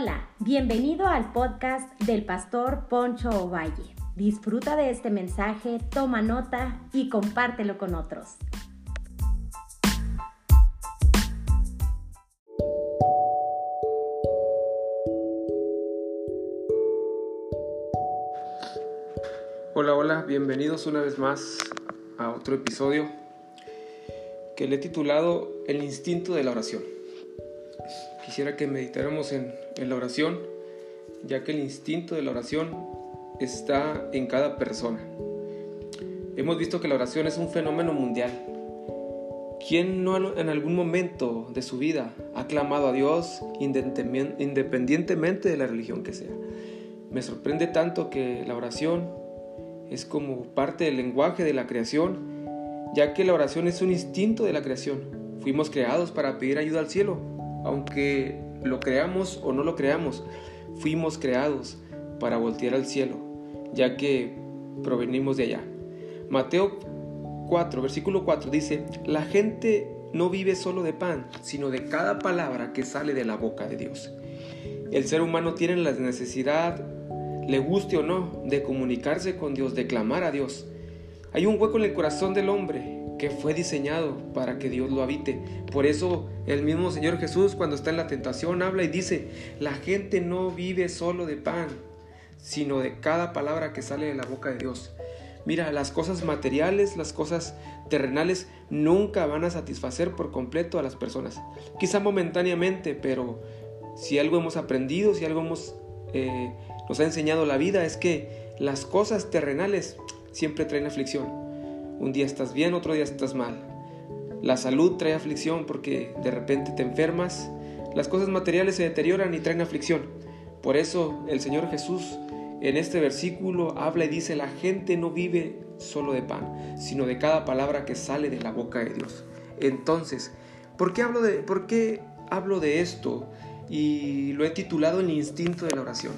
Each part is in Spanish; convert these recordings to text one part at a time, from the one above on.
Hola, bienvenido al podcast del pastor Poncho Ovalle. Disfruta de este mensaje, toma nota y compártelo con otros. Hola, hola, bienvenidos una vez más a otro episodio que le he titulado El instinto de la oración. Quisiera que meditáramos en, la oración, ya que el instinto de la oración está en cada persona. Hemos visto que la oración es un fenómeno mundial. ¿Quién no en algún momento de su vida ha clamado a Dios independientemente de la religión que sea? Me sorprende tanto que la oración es como parte del lenguaje de la creación, ya que la oración es un instinto de la creación. Fuimos creados para pedir ayuda al cielo, aunque lo creamos o no lo creamos, fuimos creados para voltear al cielo, ya que provenimos de allá. Mateo 4, versículo 4 dice, la gente no vive solo de pan, sino de cada palabra que sale de la boca de Dios. El ser humano tiene la necesidad, le guste o no, de comunicarse con Dios, de clamar a Dios. Hay un hueco en el corazón del hombre que fue diseñado para que Dios lo habite. Por eso el mismo Señor Jesús cuando está en la tentación habla y dice, la gente no vive solo de pan, sino de cada palabra que sale de la boca de Dios. Mira, las cosas materiales, las cosas terrenales nunca van a satisfacer por completo a las personas. Quizá momentáneamente, pero si algo hemos aprendido, si algo eh, nos ha enseñado la vida, es que las cosas terrenales siempre traen aflicción un día estás bien, otro día estás mal. La salud trae aflicción porque de repente te enfermas. Las cosas materiales se deterioran y traen aflicción. Por eso el Señor Jesús en este versículo habla y dice, la gente no vive solo de pan, sino de cada palabra que sale de la boca de Dios. Entonces, ¿por qué hablo de, por qué hablo de esto? Y lo he titulado El instinto de la oración.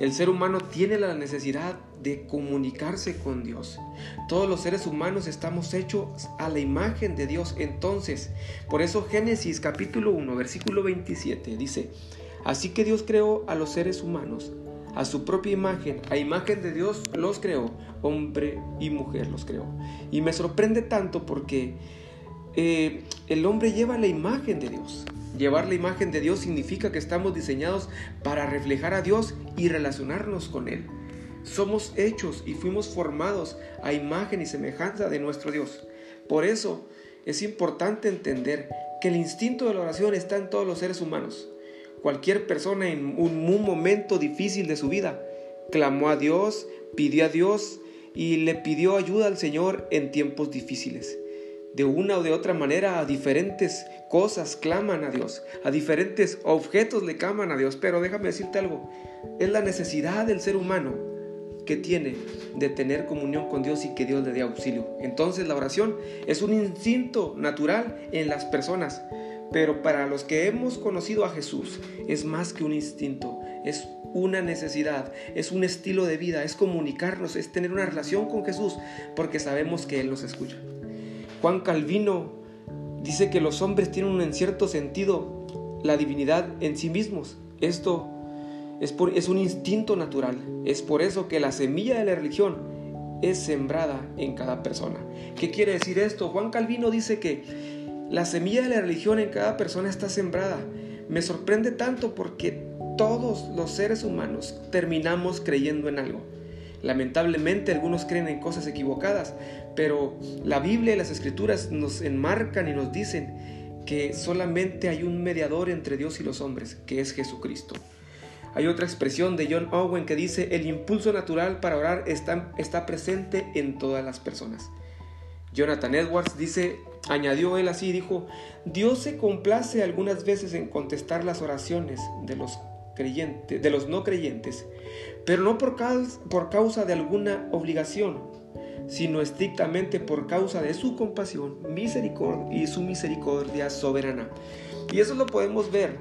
El ser humano tiene la necesidad de comunicarse con Dios. Todos los seres humanos estamos hechos a la imagen de Dios. Entonces, por eso Génesis capítulo 1, versículo 27 dice, así que Dios creó a los seres humanos a su propia imagen, a imagen de Dios los creó, hombre y mujer los creó. Y me sorprende tanto porque eh, el hombre lleva la imagen de Dios. Llevar la imagen de Dios significa que estamos diseñados para reflejar a Dios y relacionarnos con Él. Somos hechos y fuimos formados a imagen y semejanza de nuestro Dios. Por eso es importante entender que el instinto de la oración está en todos los seres humanos. Cualquier persona en un momento difícil de su vida clamó a Dios, pidió a Dios y le pidió ayuda al Señor en tiempos difíciles de una o de otra manera a diferentes cosas claman a Dios, a diferentes objetos le claman a Dios, pero déjame decirte algo, es la necesidad del ser humano que tiene de tener comunión con Dios y que Dios le dé auxilio. Entonces la oración es un instinto natural en las personas, pero para los que hemos conocido a Jesús es más que un instinto, es una necesidad, es un estilo de vida, es comunicarnos, es tener una relación con Jesús, porque sabemos que Él nos escucha. Juan Calvino dice que los hombres tienen en cierto sentido la divinidad en sí mismos. Esto es, un instinto natural. Es por eso que la semilla de la religión es sembrada en cada persona. ¿Qué quiere decir esto? Juan Calvino dice que la semilla de la religión en cada persona está sembrada. Me sorprende tanto porque todos los seres humanos terminamos creyendo en algo. Lamentablemente algunos creen en cosas equivocadas, pero la Biblia y las escrituras nos enmarcan y nos dicen que solamente hay un mediador entre Dios y los hombres, que es Jesucristo. Hay otra expresión de John Owen que dice, el impulso natural para orar está, presente en todas las personas. Jonathan Edwards dice, añadió él así, dijo, Dios se complace algunas veces en contestar las oraciones de los de los no creyentes, pero no por causa, por causa de alguna obligación, sino estrictamente por causa de su compasión misericordia y su misericordia soberana. Y eso lo podemos ver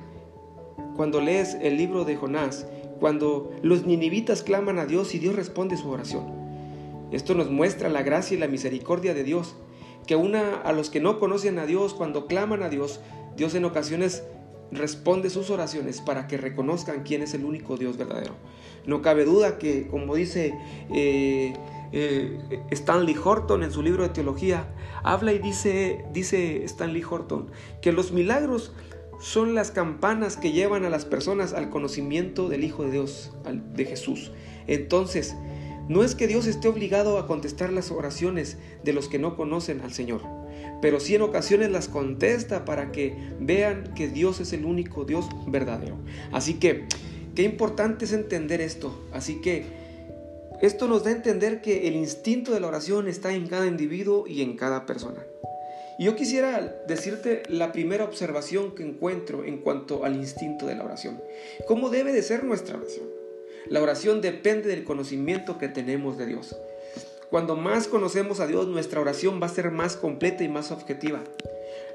cuando lees el libro de Jonás, cuando los ninivitas claman a Dios y Dios responde su oración. Esto nos muestra la gracia y la misericordia de Dios, que una a los que no conocen a Dios, cuando claman a Dios, Dios en ocasiones responde sus oraciones para que reconozcan quién es el único Dios verdadero. No cabe duda que, como dice eh, eh, Stanley Horton en su libro de teología, habla y dice, dice Stanley Horton, que los milagros son las campanas que llevan a las personas al conocimiento del Hijo de Dios, de Jesús. Entonces, no es que Dios esté obligado a contestar las oraciones de los que no conocen al Señor, pero sí en ocasiones las contesta para que vean que Dios es el único Dios verdadero. Así que, qué importante es entender esto. Así que, esto nos da a entender que el instinto de la oración está en cada individuo y en cada persona. Yo quisiera decirte la primera observación que encuentro en cuanto al instinto de la oración. ¿Cómo debe de ser nuestra oración? La oración depende del conocimiento que tenemos de Dios. Cuando más conocemos a Dios, nuestra oración va a ser más completa y más objetiva.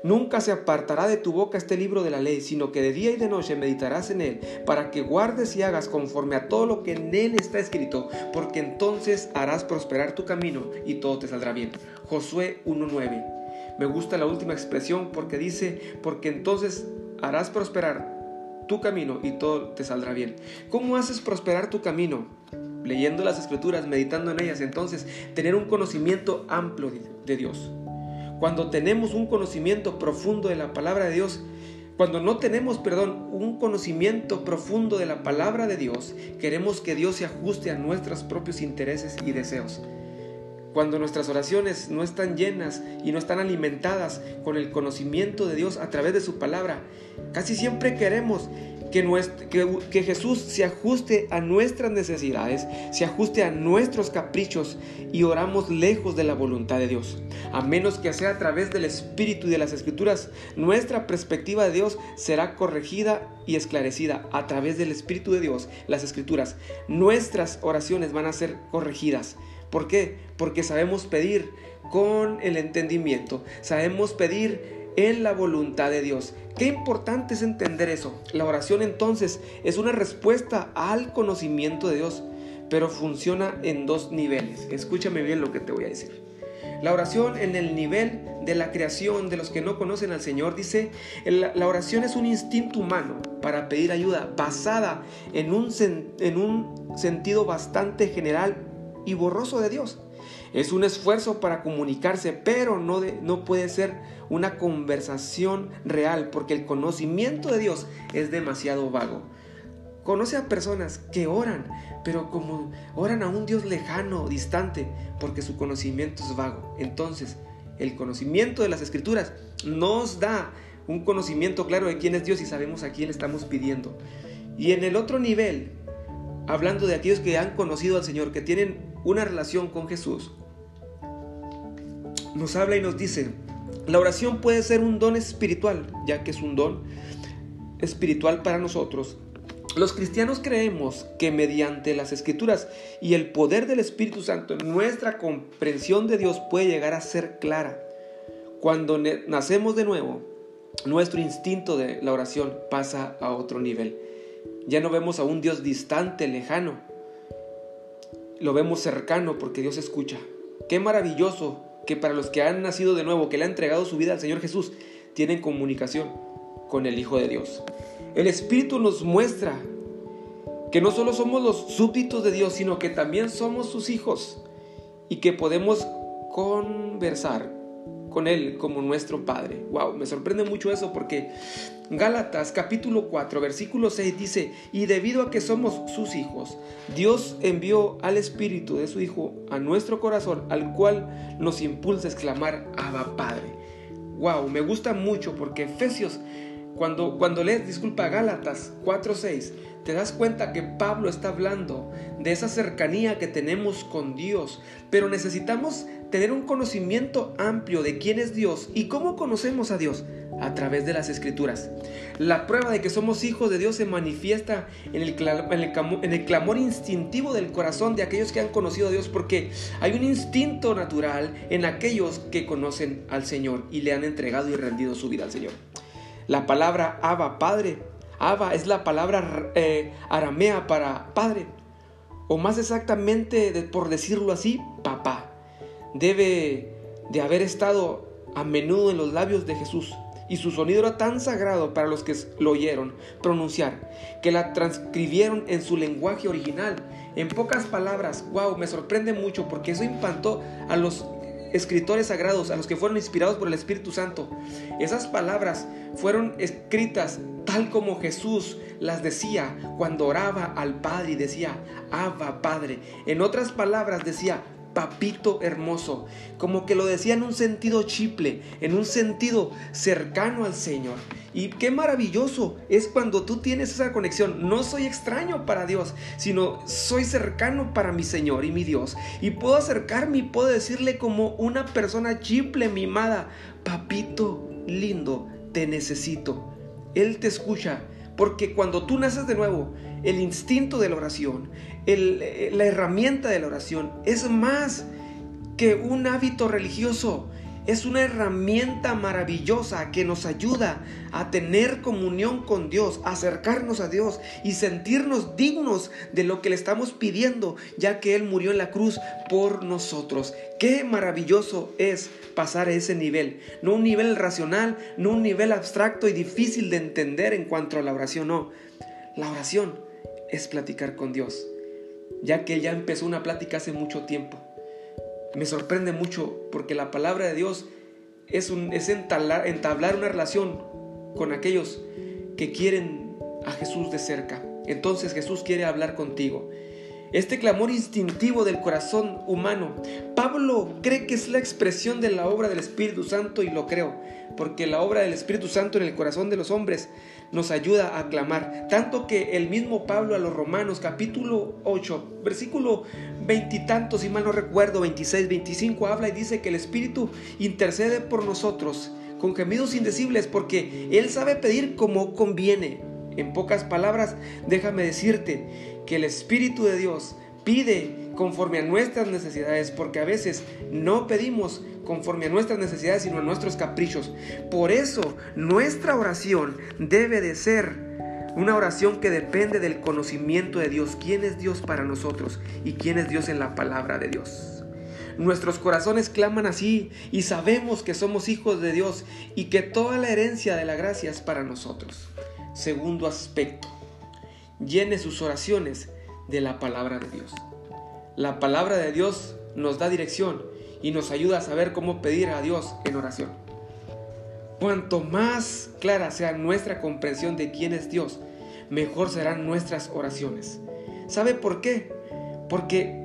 Nunca se apartará de tu boca este libro de la ley, sino que de día y de noche meditarás en él, para que guardes y hagas conforme a todo lo que en él está escrito, porque entonces harás prosperar tu camino y todo te saldrá bien. Josué 1.9 me gusta la última expresión porque dice, porque entonces harás prosperar tu camino y todo te saldrá bien. ¿Cómo haces prosperar tu camino? Leyendo las escrituras, meditando en ellas, entonces tener un conocimiento amplio de Dios. Cuando tenemos un conocimiento profundo de la palabra de Dios, cuando no tenemos, perdón, un conocimiento profundo de la palabra de Dios, queremos que Dios se ajuste a nuestros propios intereses y deseos. Cuando nuestras oraciones no están llenas y no están alimentadas con el conocimiento de Dios a través de su palabra, casi siempre queremos que, Jesús se ajuste a nuestras necesidades, se ajuste a nuestros caprichos y oramos lejos de la voluntad de Dios. A menos que sea a través del Espíritu y de las Escrituras, nuestra perspectiva de Dios será corregida y esclarecida a través del Espíritu de Dios, las Escrituras. Nuestras oraciones van a ser corregidas ¿Por qué? Porque sabemos pedir con el entendimiento, sabemos pedir en la voluntad de Dios. Qué importante es entender eso. La oración entonces es una respuesta al conocimiento de Dios, pero funciona en dos niveles. Escúchame bien lo que te voy a decir. La oración en el nivel de la creación de los que no conocen al Señor dice, la oración es un instinto humano para pedir ayuda basada en un, en un sentido bastante general y borroso de Dios. Es un esfuerzo para comunicarse, pero no, no puede ser una conversación real porque el conocimiento de Dios es demasiado vago. Conoce a personas que oran, pero como oran a un Dios lejano, distante, porque su conocimiento es vago. Entonces, el conocimiento de las escrituras nos da un conocimiento claro de quién es Dios y sabemos a quién le estamos pidiendo. Y en el otro nivel, hablando de aquellos que han conocido al Señor, que tienen una relación con Jesús, nos habla y nos dice, la oración puede ser un don espiritual, ya que es un don espiritual para nosotros. Los cristianos creemos que mediante las escrituras y el poder del Espíritu Santo nuestra comprensión de Dios puede llegar a ser clara. Cuando nacemos de nuevo, nuestro instinto de la oración pasa a otro nivel. Ya no vemos a un Dios distante, lejano, lo vemos cercano porque Dios escucha. Qué maravilloso que para los que han nacido de nuevo, que le han entregado su vida al Señor Jesús, tienen comunicación con el Hijo de Dios. El Espíritu nos muestra que no solo somos los súbditos de Dios, sino que también somos sus hijos y que podemos conversar con Él como nuestro Padre. Wow, me sorprende mucho eso porque Gálatas capítulo 4 versículo 6 dice, y debido a que somos sus hijos, Dios envió al Espíritu de su Hijo a nuestro corazón, al cual nos impulsa a exclamar, Abba Padre. Wow, me gusta mucho porque Efesios, cuando, cuando lees, disculpa, Gálatas 4.6, te das cuenta que Pablo está hablando de esa cercanía que tenemos con Dios, pero necesitamos tener un conocimiento amplio de quién es Dios y cómo conocemos a Dios a través de las escrituras. La prueba de que somos hijos de Dios se manifiesta en el, clamor instintivo del corazón de aquellos que han conocido a Dios porque hay un instinto natural en aquellos que conocen al Señor y le han entregado y rendido su vida al Señor. La palabra Abba, Padre, Abba es la palabra eh, aramea para Padre, o más exactamente, por decirlo así, papá. Debe de haber estado a menudo en los labios de Jesús y su sonido era tan sagrado para los que lo oyeron pronunciar, que la transcribieron en su lenguaje original. En pocas palabras, wow, me sorprende mucho porque eso impactó a los escritores sagrados, a los que fueron inspirados por el Espíritu Santo. Esas palabras fueron escritas tal como Jesús las decía cuando oraba al Padre y decía, Abba Padre. En otras palabras decía, papito hermoso, como que lo decía en un sentido chiple, en un sentido cercano al Señor. Y qué maravilloso es cuando tú tienes esa conexión. No soy extraño para Dios, sino soy cercano para mi Señor y mi Dios. Y puedo acercarme y puedo decirle como una persona chiple, mimada, papito lindo, te necesito. Él te escucha, porque cuando tú naces de nuevo, el instinto de la oración, eh, la herramienta de la oración es más que un hábito religioso. Es una herramienta maravillosa que nos ayuda a tener comunión con Dios, acercarnos a Dios y sentirnos dignos de lo que le estamos pidiendo, ya que Él murió en la cruz por nosotros. Qué maravilloso es pasar a ese nivel. No un nivel racional, no un nivel abstracto y difícil de entender en cuanto a la oración, no. La oración es platicar con Dios, ya que Él ya empezó una plática hace mucho tiempo me sorprende mucho porque la palabra de Dios es, un, es entablar una relación con aquellos que quieren a Jesús de cerca. Entonces Jesús quiere hablar contigo. Este clamor instintivo del corazón humano, Pablo cree que es la expresión de la obra del Espíritu Santo y lo creo, porque la obra del Espíritu Santo en el corazón de los hombres nos ayuda a clamar. Tanto que el mismo Pablo a los Romanos capítulo 8, versículo veintitantos, si mal no recuerdo, 26, 25, habla y dice que el Espíritu intercede por nosotros con gemidos indecibles porque Él sabe pedir como conviene. En pocas palabras, déjame decirte que el Espíritu de Dios pide conforme a nuestras necesidades, porque a veces no pedimos conforme a nuestras necesidades, sino a nuestros caprichos. Por eso nuestra oración debe de ser una oración que depende del conocimiento de Dios, quién es Dios para nosotros y quién es Dios en la palabra de Dios. Nuestros corazones claman así y sabemos que somos hijos de Dios y que toda la herencia de la gracia es para nosotros. Segundo aspecto, llene sus oraciones de la palabra de Dios. La palabra de Dios nos da dirección y nos ayuda a saber cómo pedir a Dios en oración. Cuanto más clara sea nuestra comprensión de quién es Dios, mejor serán nuestras oraciones. ¿Sabe por qué? Porque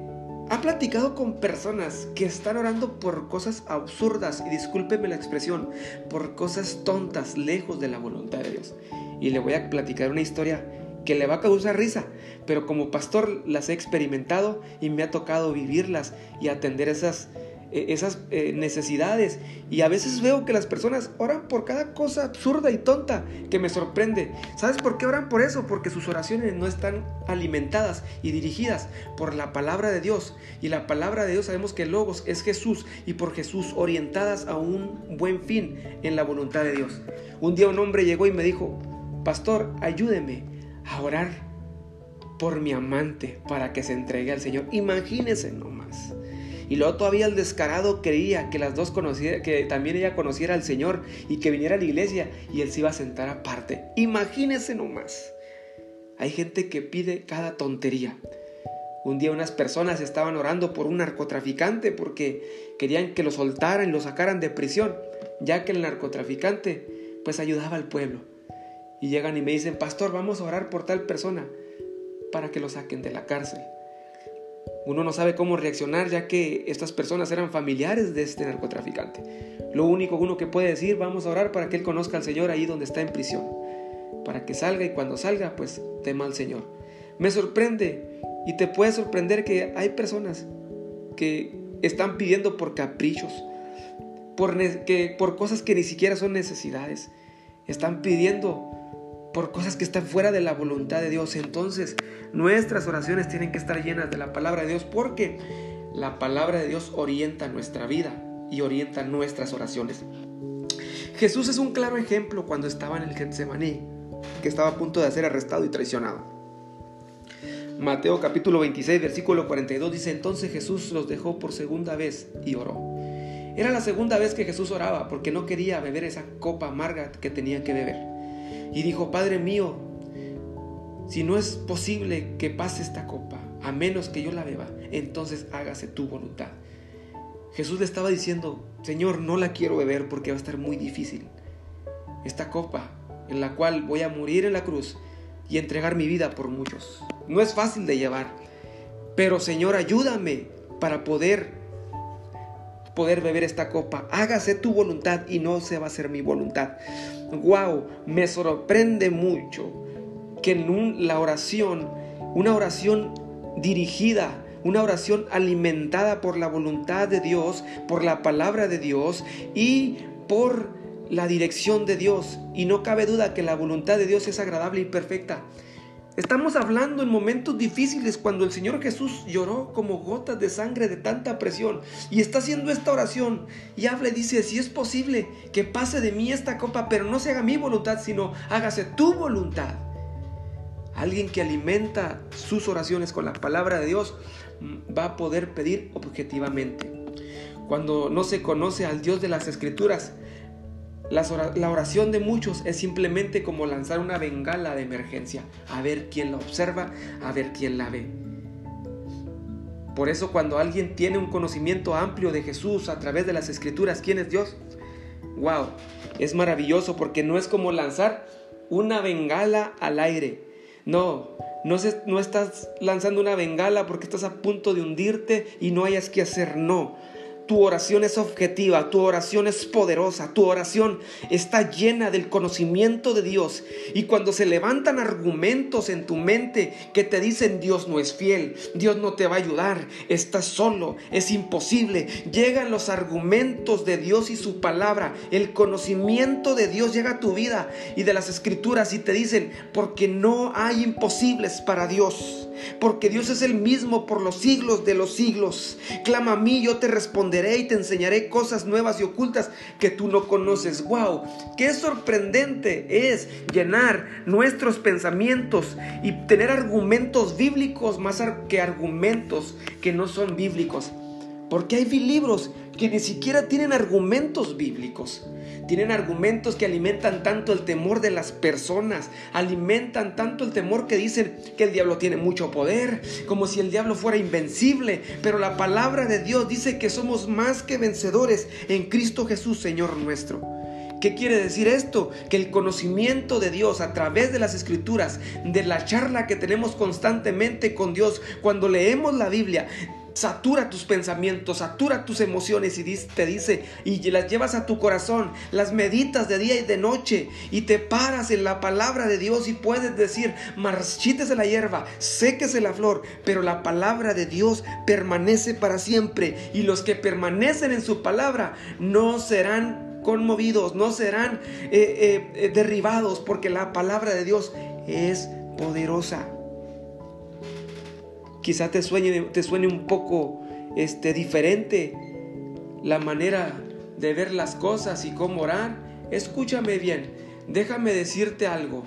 ha platicado con personas que están orando por cosas absurdas, y discúlpeme la expresión, por cosas tontas, lejos de la voluntad de Dios. Y le voy a platicar una historia que le va a causar risa, pero como pastor las he experimentado y me ha tocado vivirlas y atender esas, e, esas eh, necesidades. Y a veces veo que las personas oran por cada cosa absurda y tonta que me sorprende. ¿Sabes por qué oran por eso? Porque sus oraciones no están alimentadas y dirigidas por la palabra de Dios. Y la palabra de Dios sabemos que Logos es Jesús y por Jesús orientadas a un buen fin en la voluntad de Dios. Un día un hombre llegó y me dijo, Pastor, ayúdeme a orar por mi amante para que se entregue al Señor. Imagínese nomás. Y luego todavía el descarado creía que las dos conociera, que también ella conociera al Señor y que viniera a la iglesia y él se iba a sentar aparte. Imagínese nomás. Hay gente que pide cada tontería. Un día unas personas estaban orando por un narcotraficante porque querían que lo soltaran y lo sacaran de prisión, ya que el narcotraficante pues ayudaba al pueblo y llegan y me dicen, pastor, vamos a orar por tal persona para que lo saquen de la cárcel. Uno no sabe cómo reaccionar ya que estas personas eran familiares de este narcotraficante. Lo único uno que puede decir, vamos a orar para que él conozca al Señor ahí donde está en prisión. Para que salga y cuando salga, pues tema al Señor. Me sorprende y te puede sorprender que hay personas que están pidiendo por caprichos, por, que, por cosas que ni siquiera son necesidades. Están pidiendo por cosas que están fuera de la voluntad de Dios. Entonces, nuestras oraciones tienen que estar llenas de la palabra de Dios porque la palabra de Dios orienta nuestra vida y orienta nuestras oraciones. Jesús es un claro ejemplo cuando estaba en el Getsemaní, que estaba a punto de ser arrestado y traicionado. Mateo capítulo 26, versículo 42 dice, entonces Jesús los dejó por segunda vez y oró. Era la segunda vez que Jesús oraba porque no quería beber esa copa amarga que tenía que beber. Y dijo, Padre mío, si no es posible que pase esta copa, a menos que yo la beba, entonces hágase tu voluntad. Jesús le estaba diciendo, Señor, no la quiero beber porque va a estar muy difícil. Esta copa en la cual voy a morir en la cruz y entregar mi vida por muchos. No es fácil de llevar, pero Señor, ayúdame para poder poder beber esta copa. Hágase tu voluntad y no se va a hacer mi voluntad. Wow, me sorprende mucho que en la oración, una oración dirigida una oración alimentada por la voluntad de Dios, por la palabra de Dios y por la dirección de Dios. Y no cabe duda que la voluntad de Dios es agradable y perfecta. Estamos hablando en momentos difíciles cuando el Señor Jesús lloró como gotas de sangre de tanta presión y está haciendo esta oración y habla y dice, si es posible que pase de mí esta copa, pero no se haga mi voluntad, sino hágase tu voluntad. Alguien que alimenta sus oraciones con la palabra de Dios mm, va a poder pedir objetivamente. Cuando no se conoce al Dios de las Escrituras, la oración de muchos es simplemente como lanzar una bengala de emergencia, a ver quién la observa, a ver quién la ve. Por eso cuando alguien tiene un conocimiento amplio de Jesús a través de las escrituras, ¿quién es Dios? ¡Wow! Es maravilloso porque no es como lanzar una bengala al aire. No, no, no estás lanzando una bengala porque estás a punto de hundirte y no hayas que hacer. No, tu oración es objetiva, tu oración es poderosa, tu oración está llena del conocimiento de Dios. Y cuando se levantan argumentos en tu mente que te dicen Dios no es fiel, Dios no te va a ayudar, estás solo, es imposible, llegan los argumentos de Dios y su palabra, el conocimiento de Dios llega a tu vida y de las escrituras y te dicen, porque no hay imposibles para Dios porque Dios es el mismo por los siglos de los siglos. Clama a mí, yo te responderé y te enseñaré cosas nuevas y ocultas que tú no conoces. ¡Wow! Qué sorprendente es llenar nuestros pensamientos y tener argumentos bíblicos más que argumentos que no son bíblicos. Porque hay libros que ni siquiera tienen argumentos bíblicos. Tienen argumentos que alimentan tanto el temor de las personas, alimentan tanto el temor que dicen que el diablo tiene mucho poder, como si el diablo fuera invencible. Pero la palabra de Dios dice que somos más que vencedores en Cristo Jesús, Señor nuestro. ¿Qué quiere decir esto? Que el conocimiento de Dios a través de las escrituras, de la charla que tenemos constantemente con Dios, cuando leemos la Biblia, satura tus pensamientos, satura tus emociones y te dice, y las llevas a tu corazón, las meditas de día y de noche y te paras en la palabra de Dios y puedes decir, marchítese la hierba, séquese la flor, pero la palabra de Dios permanece para siempre y los que permanecen en su palabra no serán conmovidos, no serán eh, eh, eh, derribados porque la palabra de Dios es poderosa. Quizá te suene, te suene un poco este, diferente la manera de ver las cosas y cómo orar. Escúchame bien, déjame decirte algo.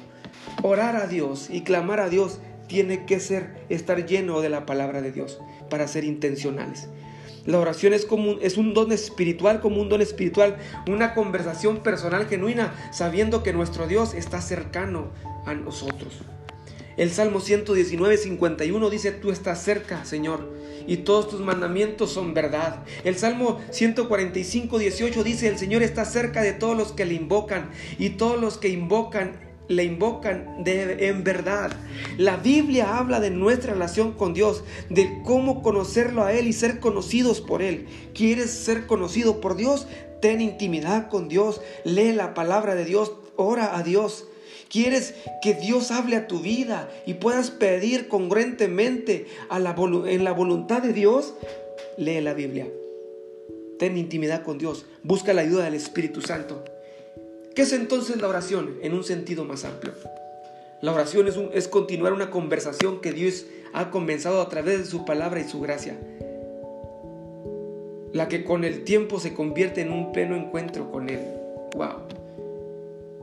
Orar a Dios y clamar a Dios tiene que ser estar lleno de la palabra de Dios para ser intencionales. La oración es, como es un don espiritual, como un don espiritual, una conversación personal genuina, sabiendo que nuestro Dios está cercano a nosotros. El Salmo 119, 51 dice, tú estás cerca, Señor, y todos tus mandamientos son verdad. El Salmo 145, 18 dice, el Señor está cerca de todos los que le invocan, y todos los que invocan le invocan de, en verdad. La Biblia habla de nuestra relación con Dios, de cómo conocerlo a Él y ser conocidos por Él. ¿Quieres ser conocido por Dios? Ten intimidad con Dios, lee la palabra de Dios, ora a Dios. ¿Quieres que Dios hable a tu vida y puedas pedir congruentemente en la voluntad de Dios? Lee la Biblia. Ten intimidad con Dios. Busca la ayuda del Espíritu Santo. ¿Qué es entonces la oración en un sentido más amplio? La oración es, es continuar una conversación que Dios ha comenzado a través de su palabra y su gracia. La que con el tiempo se convierte en un pleno encuentro con Él. ¡Wow!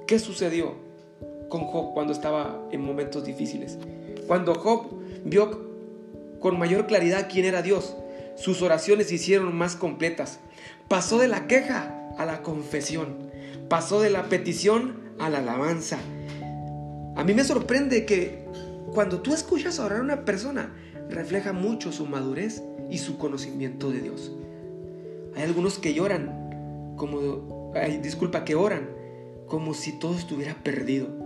¿Qué sucedió? Con Job cuando estaba en momentos difíciles. Cuando Job vio con mayor claridad quién era Dios, sus oraciones se hicieron más completas. pasó de la queja a la confesión, pasó de la petición a la alabanza. A mí me sorprende que cuando tú escuchas orar a una persona, refleja mucho su madurez y su conocimiento de Dios. Hay algunos que lloran, como, disculpa, que oran como si todo estuviera perdido,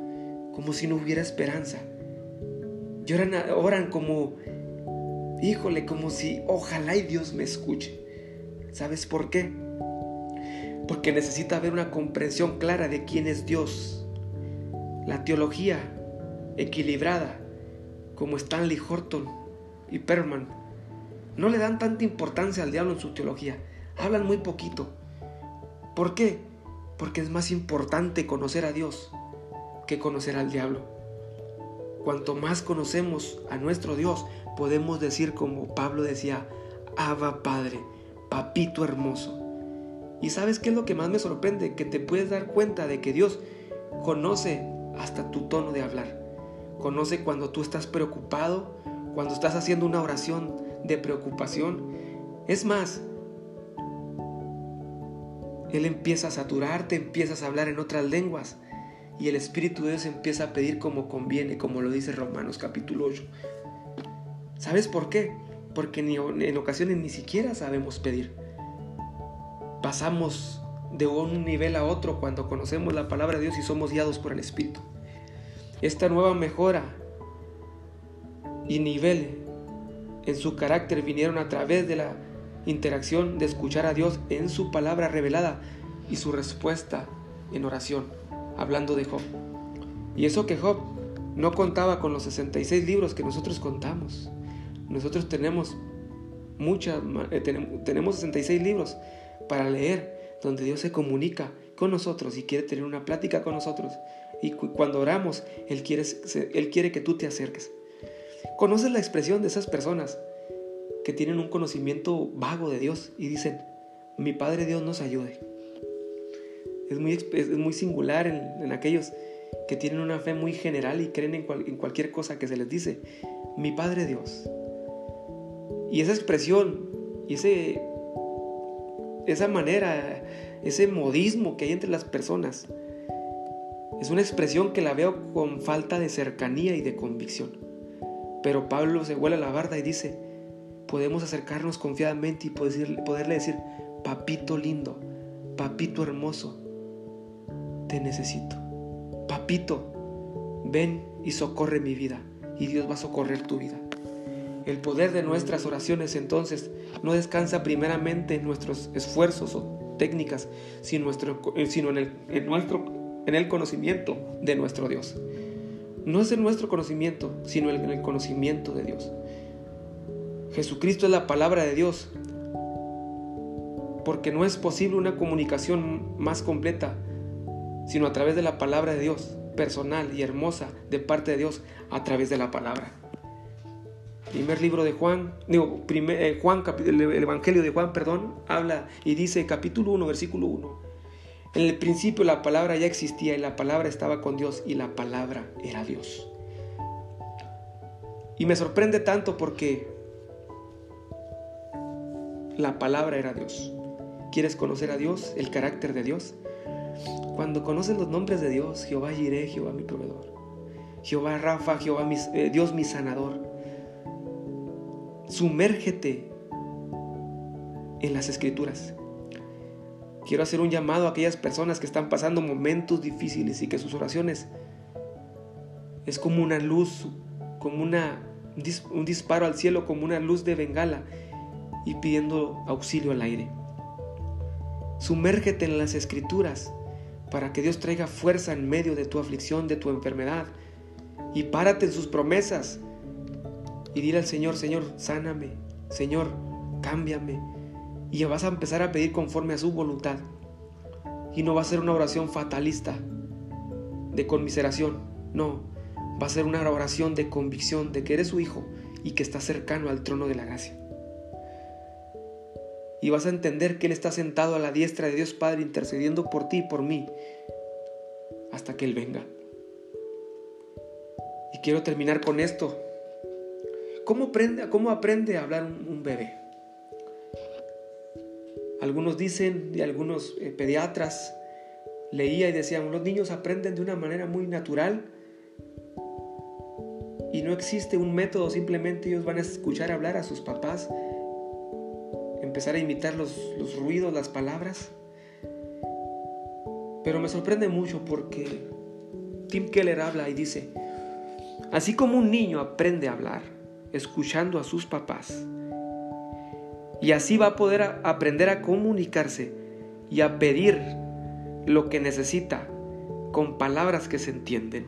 como si no hubiera esperanza. Lloran, oran como, híjole, como si ojalá y Dios me escuche. ¿Sabes por qué? Porque necesita haber una comprensión clara de quién es Dios. La teología equilibrada, como Stanley Horton y Perman, no le dan tanta importancia al diablo en su teología. Hablan muy poquito. ¿Por qué? Porque es más importante conocer a Dios que conocer al diablo. Cuanto más conocemos a nuestro Dios, podemos decir como Pablo decía, Abba Padre, papito hermoso. ¿Y sabes qué es lo que más me sorprende? Que te puedes dar cuenta de que Dios conoce hasta tu tono de hablar. Conoce cuando tú estás preocupado, cuando estás haciendo una oración de preocupación. Es más, Él empieza a saturarte, empiezas a hablar en otras lenguas y el Espíritu de Dios empieza a pedir como conviene, como lo dice Romanos capítulo 8. ¿Sabes por qué? Porque en ocasiones ni siquiera sabemos pedir. Pasamos de un nivel a otro cuando conocemos la palabra de Dios y somos guiados por el Espíritu. Esta nueva mejora y nivel en su carácter vinieron a través de la interacción de escuchar a Dios en su palabra revelada y su respuesta en oración, hablando de Job. Y eso que Job no contaba con los 66 libros que nosotros contamos. Nosotros tenemos muchas, eh, tenemos, tenemos 66 libros para leer, donde Dios se comunica con nosotros y quiere tener una plática con nosotros. Y cuando oramos, Él quiere, Él quiere que tú te acerques. ¿Conoces la expresión de esas personas que tienen un conocimiento vago de Dios y dicen, mi Padre Dios nos ayude? Es muy, es muy singular en, aquellos que tienen una fe muy general y creen en, cualquier cosa que se les dice, mi Padre Dios. Y esa expresión y ese, esa manera, ese modismo que hay entre las personas, es una expresión que la veo con falta de cercanía y de convicción. Pero Pablo se vuela la barda y dice, podemos acercarnos confiadamente y poderle decir, papito lindo, papito hermoso, te necesito. Papito, ven y socorre mi vida y Dios va a socorrer tu vida. El poder de nuestras oraciones entonces no descansa primeramente en nuestros esfuerzos o técnicas, sino, sino en, el, nuestro, en el conocimiento de nuestro Dios no es en nuestro conocimiento, sino en el conocimiento de Dios. Jesucristo es la palabra de Dios, porque no es posible una comunicación más completa, sino a través de la palabra de Dios, personal y hermosa de parte de Dios, a través de la palabra. Primer libro de Juan, digo, primer, eh, Juan, el Evangelio de Juan, perdón, habla y dice capítulo 1, versículo 1. En el principio la palabra ya existía y la palabra estaba con Dios y la palabra era Dios. Y me sorprende tanto porque la palabra era Dios. ¿Quieres conocer a Dios, el carácter de Dios? Cuando conoces los nombres de Dios, Jehová Jireh, Jehová mi proveedor, Jehová Rafa, Jehová eh, Dios mi sanador, sumérgete en las escrituras. Quiero hacer un llamado a aquellas personas que están pasando momentos difíciles y que sus oraciones es como una luz, como una, un disparo al cielo, como una luz de bengala y pidiendo auxilio al aire. Sumérgete en las escrituras para que Dios traiga fuerza en medio de tu aflicción, de tu enfermedad. Y párate en sus promesas y dile al Señor, Señor, sáname, Señor, cámbiame, y vas a empezar a pedir conforme a su voluntad. Y no va a ser una oración fatalista de conmiseración, no, va a ser una oración de convicción de que eres su hijo y que está cercano al trono de la gracia. Y vas a entender que Él está sentado a la diestra de Dios Padre intercediendo por ti y por mí hasta que Él venga. Y quiero terminar con esto. ¿Cómo aprende, cómo aprende a hablar un bebé? Algunos dicen, y algunos eh, pediatras, leía y decían, los niños aprenden de una manera muy natural y no existe un método, simplemente ellos van a escuchar hablar a sus papás, empezar a imitar los, los ruidos, las palabras. Pero me sorprende mucho porque Tim Keller habla y dice, así como un niño aprende a hablar, escuchando a sus papás, y así va a poder aprender a comunicarse y a pedir lo que necesita con palabras que se entienden.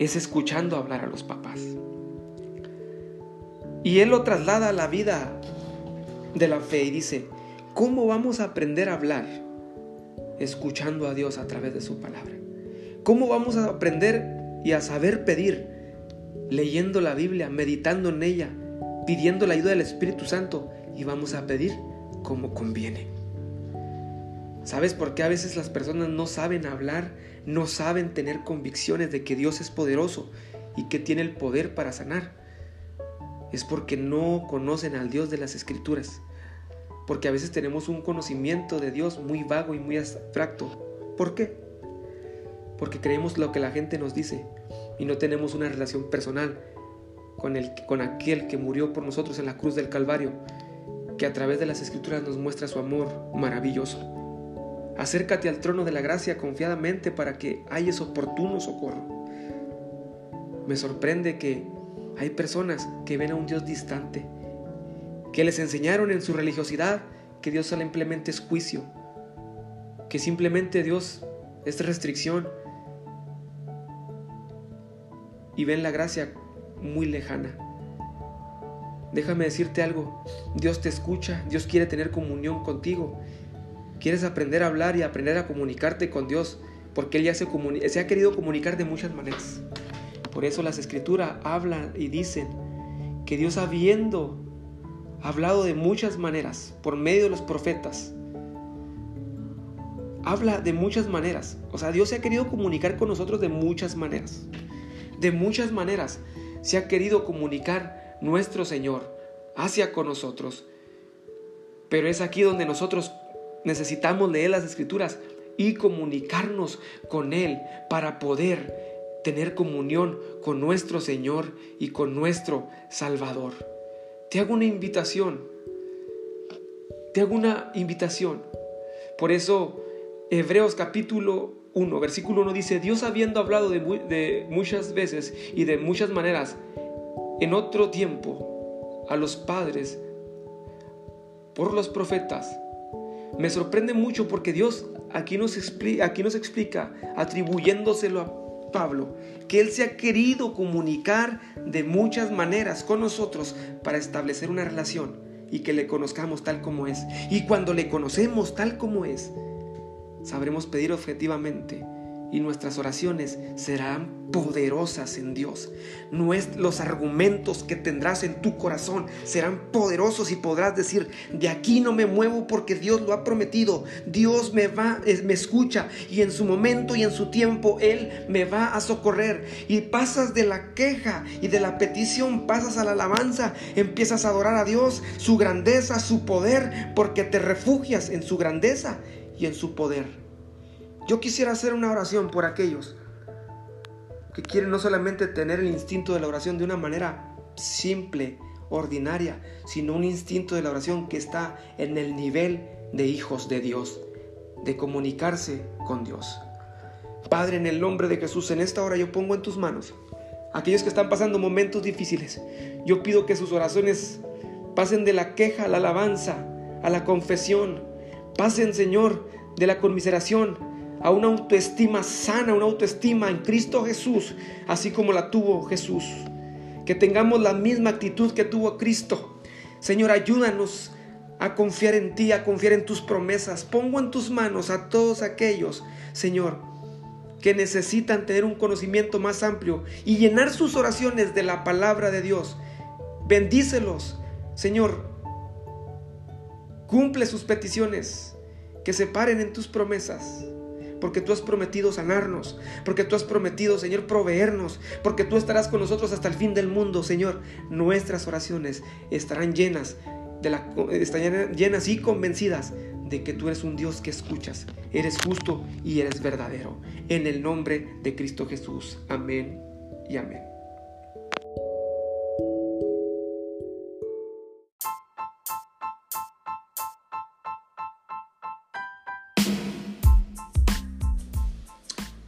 Es escuchando hablar a los papás. Y él lo traslada a la vida de la fe y dice, ¿cómo vamos a aprender a hablar? Escuchando a Dios a través de su palabra. ¿Cómo vamos a aprender y a saber pedir? Leyendo la Biblia, meditando en ella, pidiendo la ayuda del Espíritu Santo y vamos a pedir como conviene. ¿Sabes por qué a veces las personas no saben hablar, no saben tener convicciones de que Dios es poderoso y que tiene el poder para sanar? Es porque no conocen al Dios de las Escrituras. Porque a veces tenemos un conocimiento de Dios muy vago y muy abstracto. ¿Por qué? Porque creemos lo que la gente nos dice y no tenemos una relación personal con, el, aquel que murió por nosotros en la cruz del Calvario, que a través de las escrituras nos muestra su amor maravilloso. Acércate al trono de la gracia confiadamente para que hayas oportuno socorro. Me sorprende que hay personas que ven a un Dios distante, que les enseñaron en su religiosidad que Dios simplemente es juicio, que simplemente Dios es restricción, y ven la gracia muy lejana. Déjame decirte algo, Dios te escucha, Dios quiere tener comunión contigo. Quieres aprender a hablar y aprender a comunicarte con Dios, porque Él ya se, se ha querido comunicar de muchas maneras. Por eso las escrituras hablan y dicen que Dios habiendo hablado de muchas maneras por medio de los profetas, habla de muchas maneras. O sea, Dios se ha querido comunicar con nosotros de muchas maneras. De muchas maneras se ha querido comunicar nuestro Señor hacia con nosotros. Pero es aquí donde nosotros necesitamos leer las escrituras y comunicarnos con Él para poder tener comunión con nuestro Señor y con nuestro Salvador. Te hago una invitación. Te hago una invitación. Por eso Hebreos capítulo 1, versículo 1 dice, Dios habiendo hablado de, muchas veces y de muchas maneras en otro tiempo a los padres por los profetas, me sorprende mucho porque Dios aquí nos, explica, aquí nos explica, atribuyéndoselo a Pablo, que Él se ha querido comunicar de muchas maneras con nosotros para establecer una relación y que le conozcamos tal como es. Y cuando le conocemos tal como es, sabremos pedir objetivamente y nuestras oraciones serán poderosas en Dios. Los argumentos que tendrás en tu corazón serán poderosos y podrás decir, de aquí no me muevo porque Dios lo ha prometido. Dios me va, me escucha y en su momento y en su tiempo Él me va a socorrer. Y pasas de la queja y de la petición, pasas a la alabanza, empiezas a adorar a Dios, su grandeza, su poder, porque te refugias en su grandeza y en su poder. Yo quisiera hacer una oración por aquellos que quieren no solamente tener el instinto de la oración de una manera simple, ordinaria, sino un instinto de la oración que está en el nivel de hijos de Dios, de comunicarse con Dios. Padre, en el nombre de Jesús, en esta hora yo pongo en tus manos aquellos que están pasando momentos difíciles. Yo pido que sus oraciones pasen de la queja a la alabanza, a la confesión, Pasen, Señor, de la conmiseración a una autoestima sana, una autoestima en Cristo Jesús, así como la tuvo Jesús. Que tengamos la misma actitud que tuvo Cristo. Señor, ayúdanos a confiar en ti, a confiar en tus promesas. Pongo en tus manos a todos aquellos, Señor, que necesitan tener un conocimiento más amplio y llenar sus oraciones de la palabra de Dios. Bendícelos, Señor, Cumple sus peticiones, que se paren en tus promesas. Porque tú has prometido sanarnos, porque tú has prometido, Señor, proveernos, porque tú estarás con nosotros hasta el fin del mundo, Señor. Nuestras oraciones estarán llenas de la, están llenas y convencidas de que tú eres un Dios que escuchas, eres justo y eres verdadero. En el nombre de Cristo Jesús. Amén y amén.